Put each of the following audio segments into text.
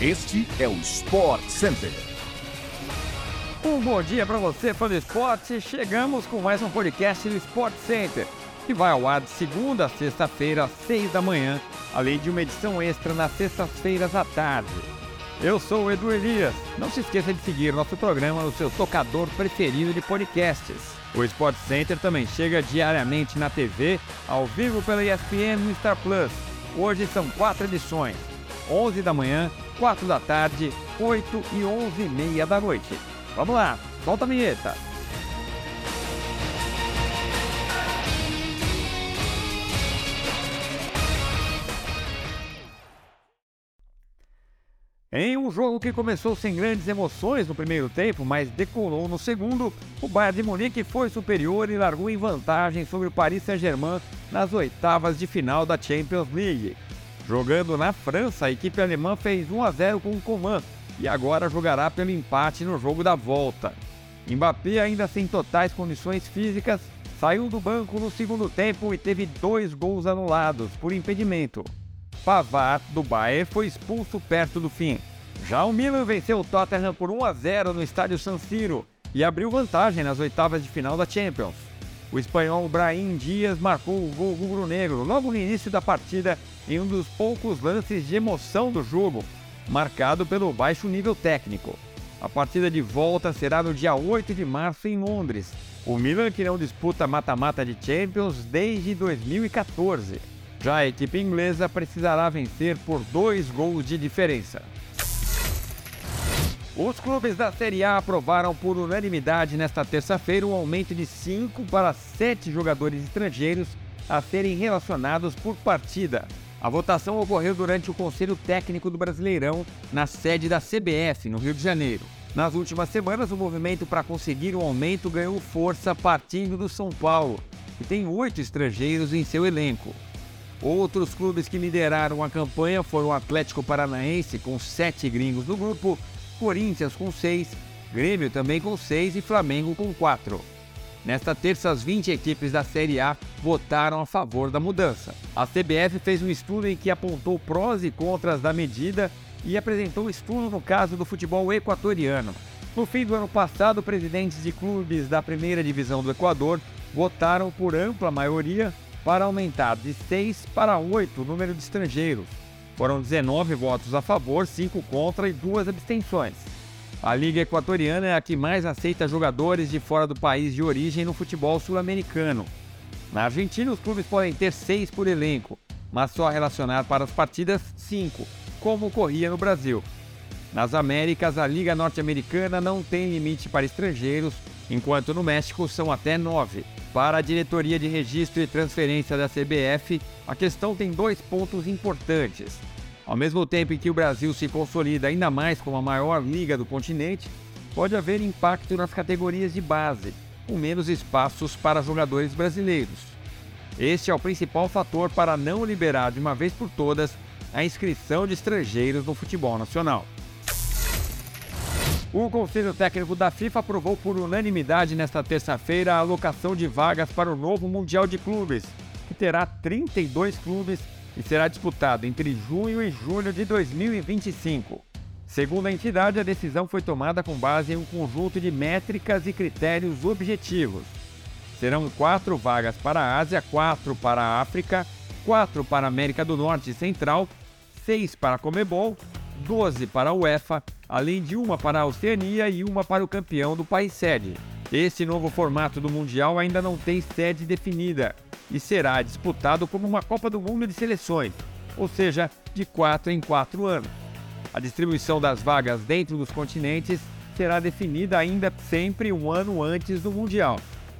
Este é o Sport Center. Um bom dia para você, fã do esporte. Chegamos com mais um podcast do Sport Center, que vai ao ar de segunda a sexta-feira, às seis da manhã, além de uma edição extra nas sextas-feiras à tarde. Eu sou o Edu Elias. Não se esqueça de seguir nosso programa no seu tocador preferido de podcasts. O Sport Center também chega diariamente na TV, ao vivo pela ESPN no Star Plus. Hoje são quatro edições: 11 da manhã, 4 da tarde, 8 e 11 e meia da noite. Vamos lá, solta a vinheta. Em um jogo que começou sem grandes emoções no primeiro tempo, mas decolou no segundo, o Bayern de Munique foi superior e largou em vantagem sobre o Paris Saint-Germain nas oitavas de final da Champions League. Jogando na França, a equipe alemã fez 1 a 0 com o Coman e agora jogará pelo empate no jogo da volta. Mbappé, ainda sem totais condições físicas, saiu do banco no segundo tempo e teve dois gols anulados por impedimento. Pavard, do Bayern, foi expulso perto do fim. Já o Milan venceu o Tottenham por 1 a 0 no estádio San Siro e abriu vantagem nas oitavas de final da Champions. O espanhol Brahim Dias marcou o gol rubro-negro logo no início da partida em um dos poucos lances de emoção do jogo, marcado pelo baixo nível técnico. A partida de volta será no dia 8 de março em Londres. O Milan que não disputa mata-mata de Champions desde 2014. Já a equipe inglesa precisará vencer por dois gols de diferença. Os clubes da Série A aprovaram por unanimidade nesta terça-feira um aumento de 5 para 7 jogadores estrangeiros a serem relacionados por partida. A votação ocorreu durante o Conselho Técnico do Brasileirão, na sede da CBF, no Rio de Janeiro. Nas últimas semanas, o movimento para conseguir o um aumento ganhou força partindo do São Paulo, que tem oito estrangeiros em seu elenco. Outros clubes que lideraram a campanha foram o Atlético Paranaense, com sete gringos no grupo, Corinthians com seis, Grêmio também com seis e Flamengo com quatro. Nesta terça, as 20 equipes da Série A votaram a favor da mudança. A CBF fez um estudo em que apontou prós e contras da medida e apresentou o estudo no caso do futebol equatoriano. No fim do ano passado, presidentes de clubes da primeira divisão do Equador votaram por ampla maioria para aumentar de 6 para 8 o número de estrangeiros. Foram 19 votos a favor, 5 contra e 2 abstenções. A Liga Equatoriana é a que mais aceita jogadores de fora do país de origem no futebol sul-americano. Na Argentina, os clubes podem ter 6 por elenco, mas só relacionar para as partidas 5, como ocorria no Brasil. Nas Américas, a Liga Norte-Americana não tem limite para estrangeiros, enquanto no México são até 9. Para a diretoria de registro e transferência da CBF, a questão tem dois pontos importantes. Ao mesmo tempo em que o Brasil se consolida ainda mais como a maior liga do continente, pode haver impacto nas categorias de base, com menos espaços para jogadores brasileiros. Este é o principal fator para não liberar de uma vez por todas a inscrição de estrangeiros no futebol nacional. O Conselho Técnico da FIFA aprovou por unanimidade nesta terça-feira a alocação de vagas para o novo Mundial de Clubes, que terá 32 clubes e será disputado entre junho e julho de 2025. Segundo a entidade, a decisão foi tomada com base em um conjunto de métricas e critérios objetivos. Serão quatro vagas para a Ásia, quatro para a África, quatro para a América do Norte e Central, seis para a Comebol 12 para a UEFA, além de uma para a Oceania e uma para o campeão do país sede. Este novo formato do Mundial ainda não tem sede definida e será disputado como uma Copa do Mundo de seleções, ou seja, de 4 em 4 anos. A distribuição das vagas dentro dos continentes será definida ainda sempre um ano antes do Mundial,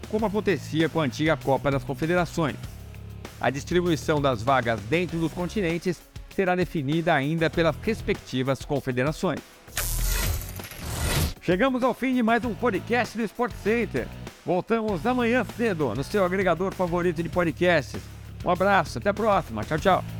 como acontecia com a antiga Copa das Confederações. A distribuição das vagas dentro dos continentes será definida ainda pelas respectivas confederações. Chegamos ao fim de mais um podcast do Sport Center. Voltamos amanhã cedo no seu agregador favorito de podcasts. Um abraço, até a próxima. Tchau, tchau.